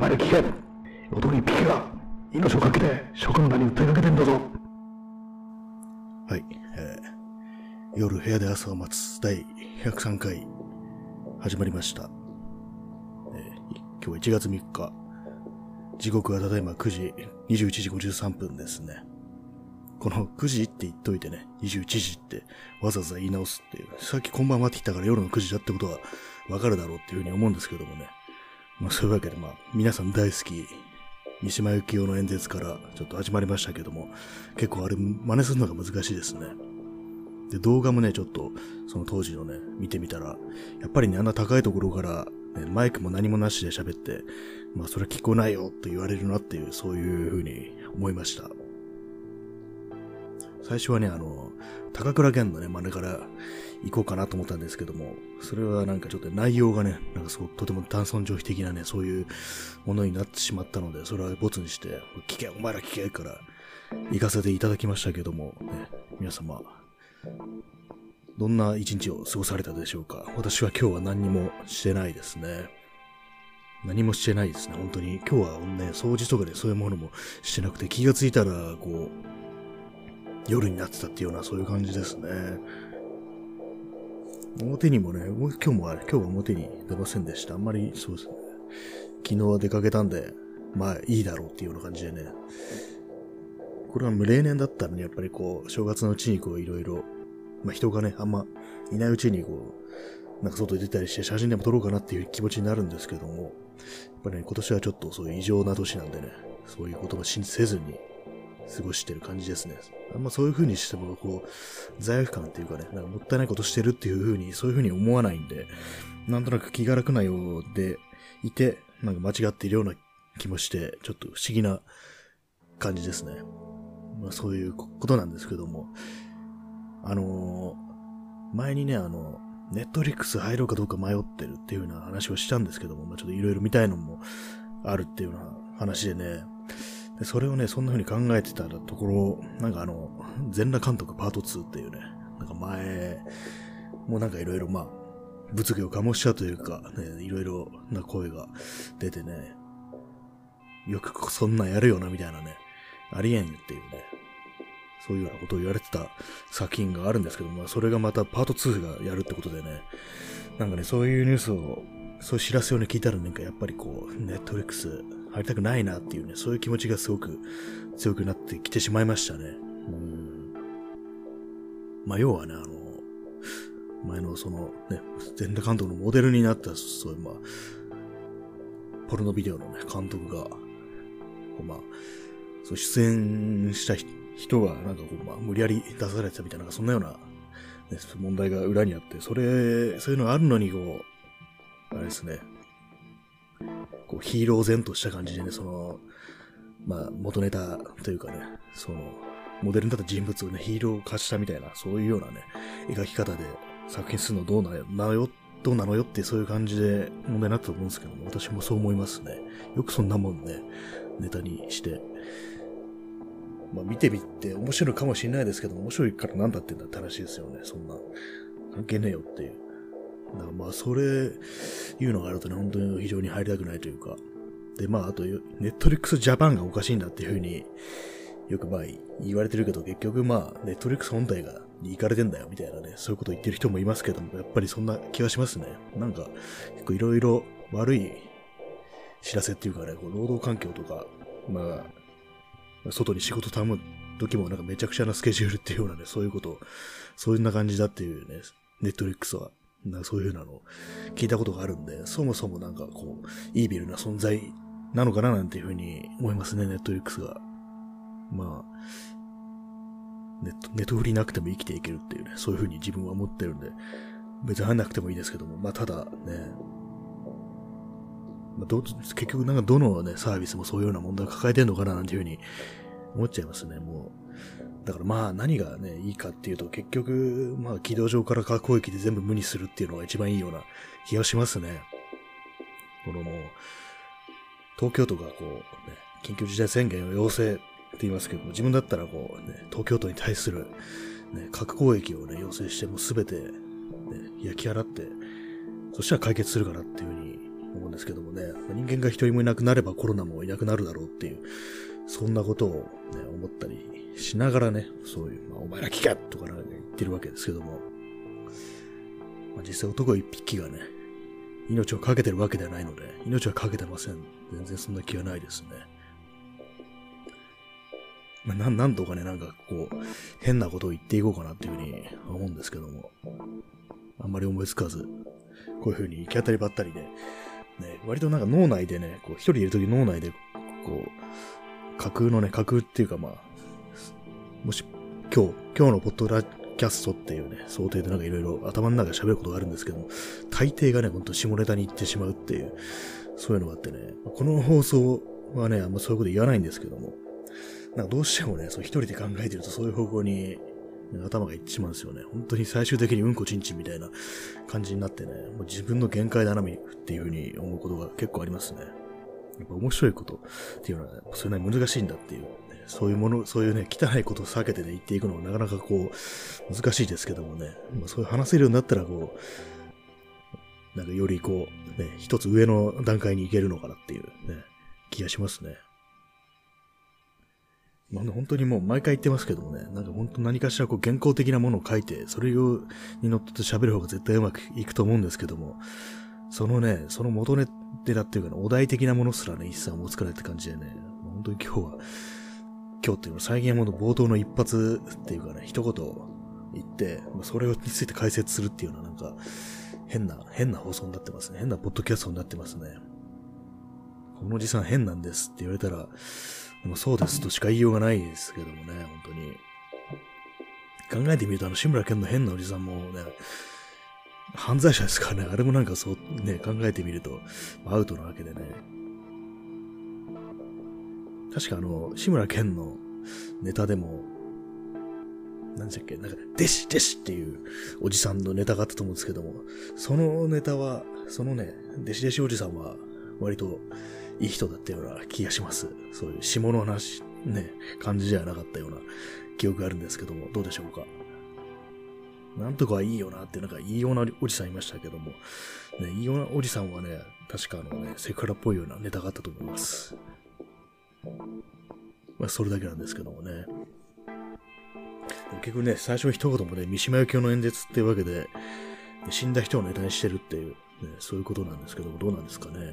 前ら聞け男にピケが命をかけて職の名に訴えかけてんだぞはい、えー、夜部屋で朝を待つ第103回始まりました。えー、今日は1月3日、時刻はただいま9時、21時53分ですね。この9時って言っといてね、21時ってわざわざ言い直すっていう、さっきこんばんはって言ったから夜の9時だってことはわかるだろうっていうふうに思うんですけどもね。まあそういうわけでまあ皆さん大好き、三島由紀夫の演説からちょっと始まりましたけども、結構あれ真似するのが難しいですね。で、動画もね、ちょっとその当時のね、見てみたら、やっぱりね、あんな高いところから、ね、マイクも何もなしで喋って、まあそれ聞こえないよって言われるなっていう、そういうふうに思いました。最初はね、あの、高倉健のね、真似から行こうかなと思ったんですけども、それはなんかちょっと内容がね、なんかすごくとても単尊上皮的なね、そういうものになってしまったので、それはボツにして、聞け、お前ら聞けから行かせていただきましたけども、ね、皆様、どんな一日を過ごされたでしょうか？私は今日は何にもしてないですね。何もしてないですね、本当に。今日はね、掃除とかでそういうものもしてなくて、気がついたら、こう、夜になってたっていうようなそういう感じですね。表にもね、今日もあれ、今日は表に出ませんでした。あんまりそうですね。昨日は出かけたんで、まあいいだろうっていうような感じでね。これは無例年だったらね、やっぱりこう、正月のうちにこういろいろ、まあ人がね、あんまいないうちにこう、なんか外に出たりして写真でも撮ろうかなっていう気持ちになるんですけども、やっぱりね、今年はちょっとそういう異常な年なんでね、そういうことを信じせずに過ごしてる感じですね。あんまそういう風にしても、こう、罪悪感っていうかね、なんかもったいないことしてるっていう風に、そういう風に思わないんで、なんとなく気が楽なようでいて、なんか間違っているような気もして、ちょっと不思議な感じですね。まあそういうことなんですけども、あのー、前にね、あの、ネットリックス入ろうかどうか迷ってるっていうような話をしたんですけども、まあちょっといろいろ見たいのもあるっていうような話でね、でそれをね、そんな風に考えてたところ、なんかあの、全裸監督パート2っていうね、なんか前、もうなんかいろいろまあ、物議を醸したというか、ね、いろいろな声が出てね、よくそんなんやるよな、みたいなね、ありえんっていうね、そういうようなことを言われてた作品があるんですけども、それがまたパート2がやるってことでね、なんかね、そういうニュースを、そういう知らせをね、聞いたらなんかやっぱりこう、ネットフリックス入りたくないなっていうね、そういう気持ちがすごく強くなってきてしまいましたね。うん。まあ、要はね、あの、前のそのね、全裸監督のモデルになった、そういうまあ、ポルノビデオのね、監督が、こうまあ、そう出演した人がなんかこう、まあ、無理やり出されてたみたいな、そんなような、ね、問題が裏にあって、それ、そういうのがあるのに、こう、あれですね、こうヒーロー然とした感じでね、その、まあ、元ネタというかね、その、モデルになった人物をね、ヒーロー化したみたいな、そういうようなね、描き方で作品するのどうなのよ、どうなのよってそういう感じで問題になったと思うんですけども、私もそう思いますね。よくそんなもんね、ネタにして、まあ見てみて面白いかもしれないですけど面白いから何だってんだって話ですよね、そんな。関係ねえよっていう。だかまあ、それ、いうのがあるとね、本当に非常に入りたくないというか。で、まあ、あと、ネットリックスジャパンがおかしいんだっていうふうに、よくまあ、言われてるけど、結局まあ、ネットリックス本体が、に行かれてんだよ、みたいなね、そういうこと言ってる人もいますけども、やっぱりそんな気がしますね。なんか、結構いろいろ悪い知らせっていうかね、こう労働環境とか、まあ、外に仕事頼む時もなんかめちゃくちゃなスケジュールっていうようなね、そういうこと、そういうな感じだっていうね、ネットリックスは。なそういうふうなのを聞いたことがあるんで、そもそもなんかこう、イービルな存在なのかななんていうふうに思いますね、ネットリックスが。まあ、ネット、ネットフリなくても生きていけるっていうね、そういうふうに自分は思ってるんで、別に入んなくてもいいですけども、まあただね、まあ、ど結局なんかどのね、サービスもそういうような問題を抱えてるのかななんていうふうに思っちゃいますね、もう。だからまあ何がね、いいかっていうと結局、まあ軌道上から核攻撃で全部無にするっていうのが一番いいような気がしますね。このもう、東京都がこう、ね、緊急事態宣言を要請って言いますけども、自分だったらこう、ね、東京都に対する、ね、核攻撃をね、要請しても全て、ね、焼き払って、そしたら解決するからっていうふうに思うんですけどもね、人間が一人もいなくなればコロナもいなくなるだろうっていう、そんなことを、ね、思ったりしながらね、そういう、まあ、お前ら聞けとかなんか言ってるわけですけども、まあ、実際男一匹がね、命をかけてるわけではないので、命はかけてません。全然そんな気はないですね。まあ、なん、なんとかね、なんかこう、変なことを言っていこうかなっていうふうに思うんですけども、あんまり思いつかず、こういうふうに行き当たりばったりで、ね、割となんか脳内でね、こう一人いるとき脳内で、こう、架空のね、架空っていうかまあ、もし今日、今日のポッドキャストっていうね、想定でなんかいろいろ頭の中で喋ることがあるんですけども、大抵がね、ほんと下ネタに行ってしまうっていう、そういうのがあってね、この放送はね、あんまそういうこと言わないんですけども、なんかどうしてもね、そう一人で考えてるとそういう方向に頭がいってしまうんですよね。本当に最終的にうんこちんちんみたいな感じになってね、もう自分の限界だなみっていうふうに思うことが結構ありますね。やっぱ面白いことっていうのは、ね、それなりに難しいんだっていう、そういうもの、そういうね、汚いことを避けてね、言っていくのはなかなかこう、難しいですけどもね、まあ、そういう話せるようになったらこう、なんかよりこう、ね、一つ上の段階に行けるのかなっていうね、気がしますね。まあ、本当にもう毎回言ってますけどもね、なんか本当何かしらこう原稿的なものを書いて、それをに乗って喋る方が絶対うまくいくと思うんですけども、そのね、その元ネタっていうか、ね、お題的なものすらね、一切思いつかないって感じでね、本当に今日は、今日っていうのは最近はもう冒頭の一発っていうかね、一言言って、それについて解説するっていうのはなんか、変な、変な放送になってますね。変なポッドキャストになってますね。このおじさん変なんですって言われたら、でもそうですとしか言いようがないですけどもね、本当に。考えてみると、あの、志村けんの変なおじさんもね、犯罪者ですからね、あれもなんかそうね、考えてみると、アウトなわけでね。確かあの、志村けんのネタでも、何でしたっけ、なんか、弟子、弟子っていうおじさんのネタがあったと思うんですけども、そのネタは、そのね、弟子弟子おじさんは、割と、いい人だったような気がします。そういう下の話、ね、感じではなかったような記憶があるんですけども、どうでしょうか？なんとかいいよなって、なんかいいようなおじさんいましたけども、ね、いいようなおじさんはね、確かあのね、セクハラっぽいようなネタがあったと思います。まあ、それだけなんですけどもね。結局ね、最初の一言もね、三島由紀夫の演説っていうわけで、死んだ人をネタにしてるっていう、ね、そういうことなんですけども、どうなんですかね。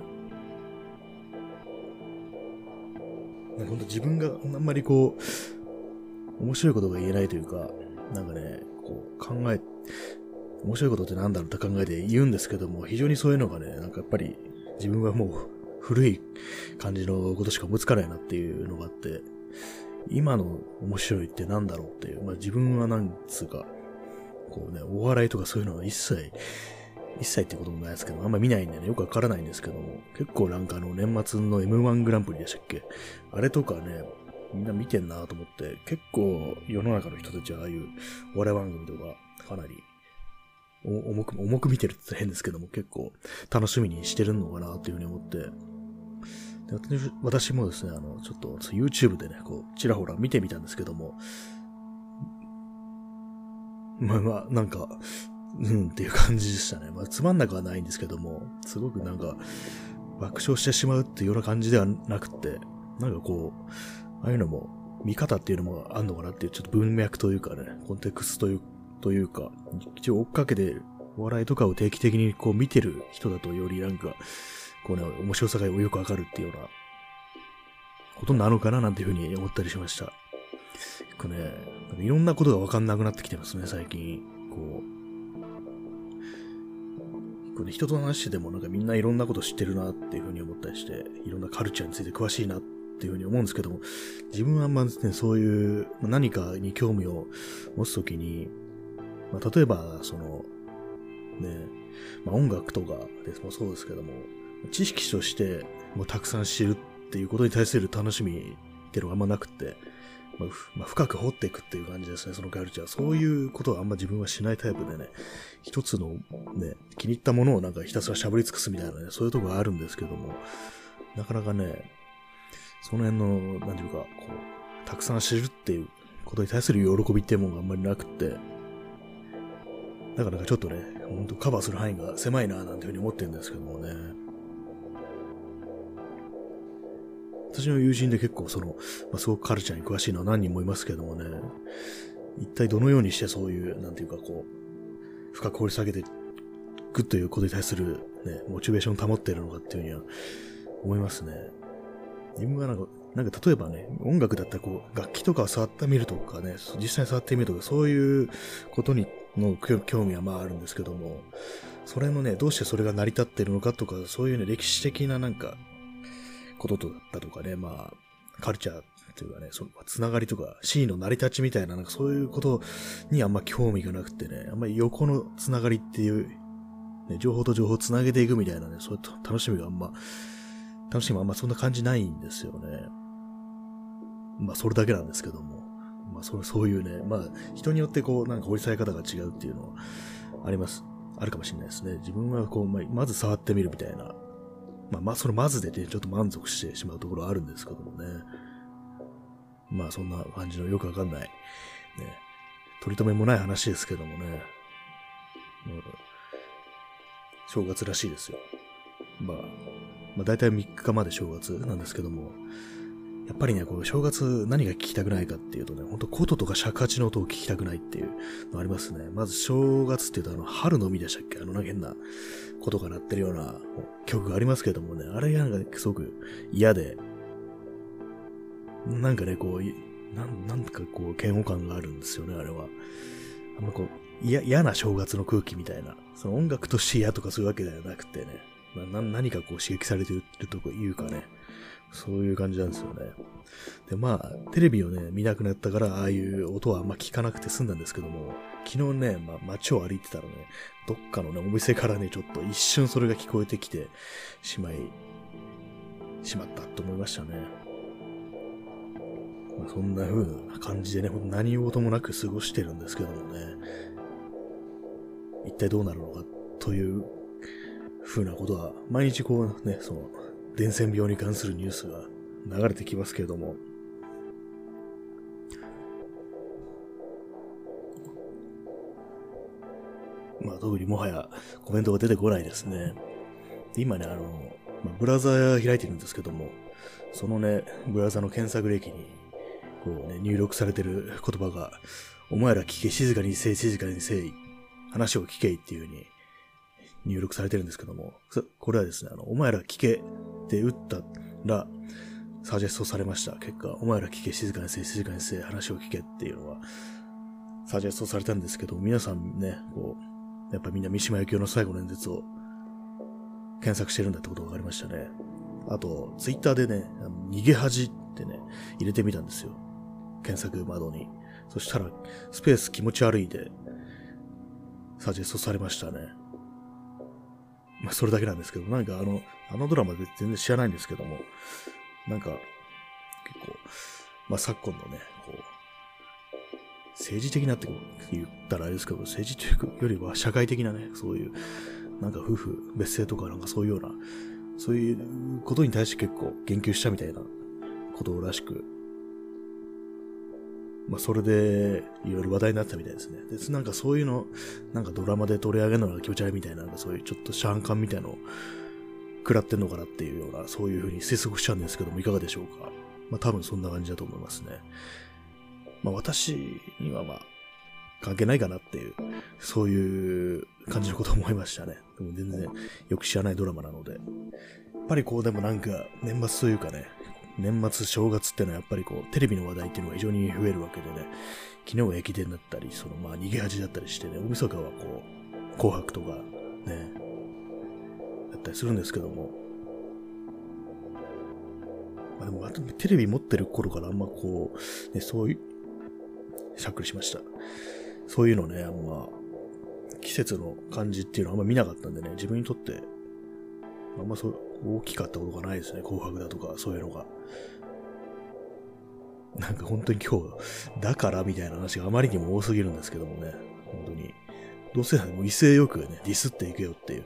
本当自分があんまりこう、面白いことが言えないというか、なんかね、こう考え、面白いことって何だろうって考えて言うんですけども、非常にそういうのがね、なんかやっぱり自分はもう古い感じのことしか思いつかないなっていうのがあって、今の面白いって何だろうっていう、まあ自分はなんつうか、こうね、お笑いとかそういうのは一切一切ってこともないですけど、あんま見ないんでね、よくわからないんですけども、結構なんかあの、年末の M1 グランプリでしたっけ？あれとかね、みんな見てんなと思って、結構世の中の人たちはああいうお笑い番組とか、かなり重く、重く見てるって変ですけども、結構楽しみにしてるのかなというふうに思って、私もですね、あの、ちょっと YouTube でね、こう、ちらほら見てみたんですけども、まあまあ、なんか、うんっていう感じでしたね。まあ、つまんなくはないんですけども、すごくなんか、爆笑してしまうっていうような感じではなくて、なんかこう、ああいうのも、見方っていうのもあんのかなっていう、ちょっと文脈というかね、コンテクストというというか、一応追っかけて、お笑いとかを定期的にこう見てる人だとよりなんか、こうね、面白さがよくわかるっていうようなことなのかななんていうふうに思ったりしました。こうね、いろんなことがわかんなくなってきてますね、最近。こう、構ね、人と話しててもなんかみんないろんなこと知ってるなっていうふうに思ったりして、いろんなカルチャーについて詳しいなっていうふうに思うんですけども、自分はあんまね、そういう何かに興味を持つときに、まあ、例えば、その、ね、まあ、音楽とかですもそうですけども、知識としてもうたくさん知るっていうことに対する楽しみっていうのがあんまなくて、まあ、まあ、深く掘っていくっていう感じですね、そのカルチャー。そういうことはあんま自分はしないタイプでね、一つのね、気に入ったものをなんかひたすら喋り尽くすみたいなね、そういうとこがあるんですけども、なかなかね、その辺の、なんていうか、こう、たくさん知るっていうことに対する喜びっていうものがあんまりなくって、だからちょっとね、ほんとカバーする範囲が狭いななんていうふうに思ってるんですけどもね。私の友人で結構その、まあ、すごくカルチャーに詳しいのは何人もいますけどもね、一体どのようにしてそういう、なんていうかこう、深く掘り下げていくということに対するね、モチベーションを保っているのかっていうには思いますね。自分はなんか、なんか例えばね、音楽だったらこう、楽器とかを触ってみるとかね、実際に触ってみるとか、そういうことにの興味はまああるんですけども、それのね、どうしてそれが成り立ってるのかとか、そういうね、歴史的ななんか、こととだったとかね、まあ、カルチャーっていうかね、その、つながりとか、シーンの成り立ちみたいな、なんかそういうことにあんま興味がなくてね、あんまり横のつながりっていう、ね、情報と情報をつなげていくみたいなね、そういう楽しみがあんま、楽しみはあんまそんな感じないんですよね。まあ、それだけなんですけども。まあ、そそういうね、まあ、人によってこう、なんか掘り下げ方が違うっていうのはあります。あるかもしれないですね。自分はこう、ま、まず触ってみるみたいな。まあ、まあ、そのまずでね、ちょっと満足してしまうところあるんですけどもね。まあ、そんな感じのよくわかんない、ね、取り留めもない話ですけどもね。うん、正月らしいですよ。まあ、まあ、大体3日まで正月なんですけども、やっぱりね、こう、正月何が聞きたくないかっていうとね、ほんと琴とか尺八の音を聞きたくないっていうのありますね。まず正月っていうとあの、春の海でしたっけ？あの、なんか変なことが鳴ってるような曲がありますけどもね、あれがなんか、すごく嫌で、なんかね、こう、なん、なんかこう、嫌悪感があるんですよね、あれは。あんまこう、嫌な正月の空気みたいな。その音楽として嫌とかそういうわけではなくてね、な何かこう刺激されてるというかね、そういう感じなんですよね。で、まあ、テレビをね、見なくなったから、ああいう音はあんま聞かなくて済んだんですけども、昨日ね、まあ、街を歩いてたらね、どっかのね、お店からね、ちょっと一瞬それが聞こえてきてしまい、しまったと思いましたね。まあ、そんな風な感じでね、何事もなく過ごしてるんですけどもね、一体どうなるのかという風なことは、毎日こうね、その、伝染病に関するニュースが流れてきますけれども、まあ特にもはやコメントが出てこないですね。今ね、あの、まあ、ブラウザー開いてるんですけども、そのね、ブラウザの検索歴に、こうね、入力されてる言葉が、お前ら聞け、静かにせい、静かにせい、話を聞けいっていう風に入力されてるんですけども、これはですね、あの、お前ら聞けって打ったら、サジェストされました。結果、お前ら聞け、静かにせい、静かにせい、話を聞けっていうのは、サジェストされたんですけど、皆さんね、こう、やっぱみんな三島由紀夫の最後の演説を検索してるんだってことが分かりましたね。あと、ツイッターでね、逃げ恥ってね、入れてみたんですよ。検索窓に。そしたら、スペース気持ち悪いで、サジェストされましたね。まあ、それだけなんですけど、なんかあの、あのドラマで全然知らないんですけども、なんか、結構、まあ、昨今のね、こう、政治的なって言ったらあれですけど、政治というよりは社会的なね、そういう、なんか夫婦別姓とかなんかそういうような、そういうことに対して結構言及したみたいなことらしく、まあ、それで、いろいろ話題になったみたいですね。で、なんかそういうの、なんかドラマで取り上げるのが気持ち悪いみたいな、なんかそういうちょっとシャンカンみたいのを食らってんのかなっていうような、そういうふうに推測しちゃうんですけども、いかがでしょうか。まあ、多分そんな感じだと思いますね。まあ、私にはまあ、関係ないかなっていう、そういう感じのことを思いましたね。でも全然よく知らないドラマなので。やっぱりこうでもなんか年末というかね、年末正月ってのはやっぱりこう、テレビの話題っていうのが非常に増えるわけでね、昨日は駅伝だったり、そのまあ逃げ恥だったりしてね、大晦日はこう、紅白とかね、だったりするんですけども、まあでも、テレビ持ってる頃からあんまこう、ね、そういう、しゃっくりしました。そういうのね、あんま、季節の感じっていうのはあんま見なかったんでね、自分にとって、あんまそう、大きかったことがないですね。紅白だとか、そういうのが。なんか本当に今日、だからみたいな話があまりにも多すぎるんですけどもね。本当に。どうせもう威勢よくね、ディスっていくよっていう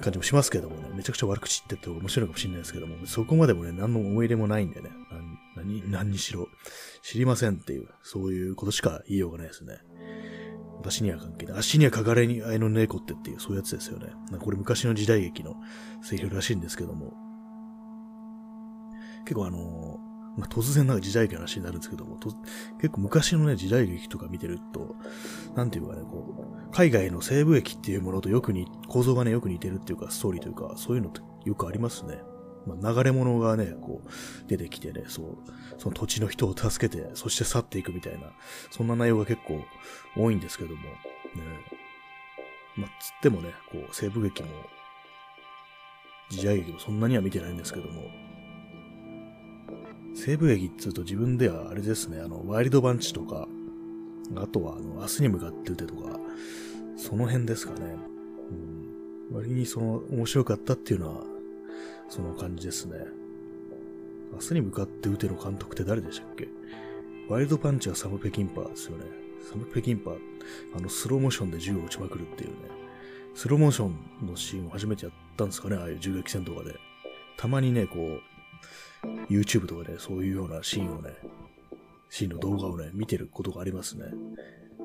感じもしますけどもね。めちゃくちゃ悪口言ってって面白いかもしれないですけども、そこまでもね、何の思い入れもないんでね。何、何にしろ。知りませんっていう、そういうことしか言いようがないですね。私には関係ない。足にはかかれにあいの猫ってっていう、そういうやつですよね。なこれ昔の時代劇のセリフらしいんですけども。結構あのーまあ、突然なんか時代劇の話になるんですけども、結構昔のね、時代劇とか見てると、なんていうかね、こう、海外の西部劇っていうものとよくに、構造がね、よく似てるっていうか、ストーリーというか、そういうのってよくありますね。まあ、流れ物がね、こう、出てきてね、そう、その土地の人を助けて、そして去っていくみたいな、そんな内容が結構多いんですけども、ね。まあ、つってもね、こう、西部劇も、時代劇もそんなには見てないんですけども、西部劇っつうと自分ではあれですね、あの、ワイルドバンチとか、あとは、あの、明日に向かって撃てとか、その辺ですかね。うん、割にその、面白かったっていうのは、その感じですね。明日に向かって撃ての監督って誰でしたっけ？ワイルドパンチはサム・ペキンパーですよね。サム・ペキンパー、あの、スローモーションで銃を撃ちまくるっていうね。スローモーションのシーンを初めてやったんですかね、ああいう銃撃戦とかで。たまにね、こう、YouTube とかでそういうようなシーンをね、シーンの動画をね、見てることがありますね。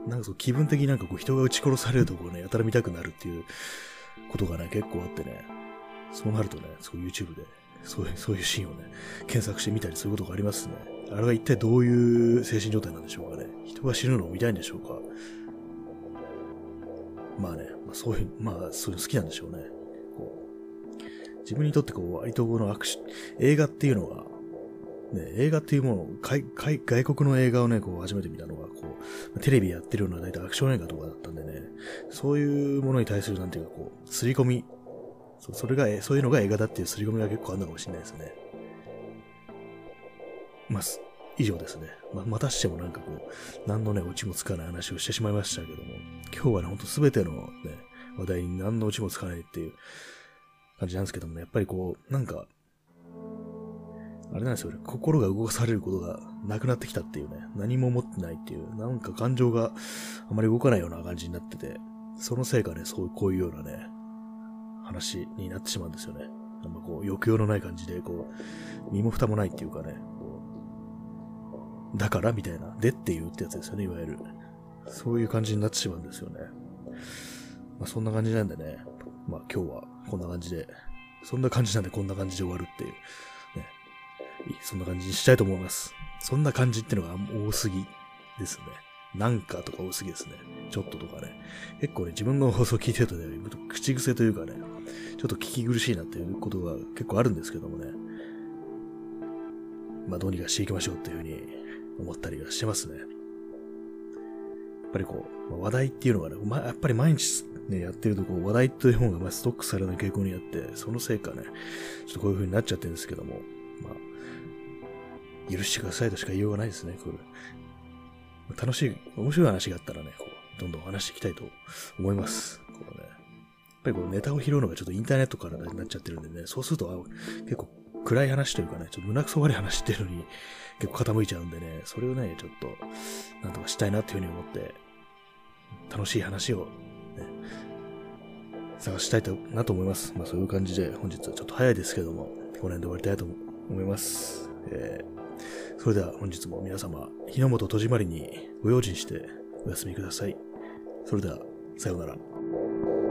なんかそう気分的になんかこう人が撃ち殺されるところをね、やたら見たくなるっていうことがね、結構あってね、そうなるとね、そう YouTube で、そういう、そういうシーンをね、検索してみたりすることがありますね。あれは一体どういう精神状態なんでしょうかね。人が死ぬのを見たいんでしょうか。まあね、まあ、そういう、まあそういうの好きなんでしょうね。こう自分にとってこう、割とこのアクシ映画っていうのが、ね、映画っていうものを、外外国の映画をね、こう初めて見たのが、こう、テレビやってるような大体アクション映画とかだったんでね、そういうものに対するなんていうかこう、刷り込み、そそれが、そういうのが映画だっていう刷り込みが結構あるのかもしれないですね。まあ、以上ですね。ままたしてもなんかこう、何のね、オチもつかない話をしてしまいましたけども、今日はね、ほんと全てのね、話題に何のオチもつかないっていう感じなんですけどもね、やっぱりこう、なんか、あれなんですよ、心が動かされることがなくなってきたっていうね、何も持ってないっていう、なんか感情があまり動かないような感じになってて、そのせいかね、そう、こういうようなね、話になってしまうんですよね。なんかこう、抑揚のない感じで、こう、身も蓋もないっていうかね、こうだからみたいな、でっていうってやつですよね、いわゆる。そういう感じになってしまうんですよね。まあそんな感じなんでね、まあ今日はこんな感じで、そんな感じなんでこんな感じで終わるっていう、ね。そんな感じにしたいと思います。そんな感じってのが多すぎですね。なんかとか多すぎですね。ちょっととかね。結構ね、自分の放送聞いてるとね、口癖というかね、ちょっと聞き苦しいなっていうことが結構あるんですけどもね。まあどうにかしていきましょうっていうふうに思ったりはしてますね。やっぱりこう、ま、話題っていうのがね、ま、やっぱり毎日ね、やってるとこう、話題という本がまストックされない傾向にあって、そのせいかね、ちょっとこういう風になっちゃってるんですけども、まあ、許してくださいとしか言いようがないですね、これ。楽しい、面白い話があったらね、こう、どんどん話していきたいと思います。こうね。やっぱりこうネタを拾うのがちょっとインターネットからになっちゃってるんでね、そうすると、結構暗い話というかね、ちょっと胸くそ悪い話してるのに結構傾いちゃうんでね、それをね、ちょっと、なんとかしたいなっていうふうに思って、楽しい話を、ね、探したいとなと思います。まあそういう感じで、本日はちょっと早いですけども、この辺で終わりたいと思います。えー、それでは本日も皆様、日の本戸締まりにご用心してお休みください。それでは、さようなら。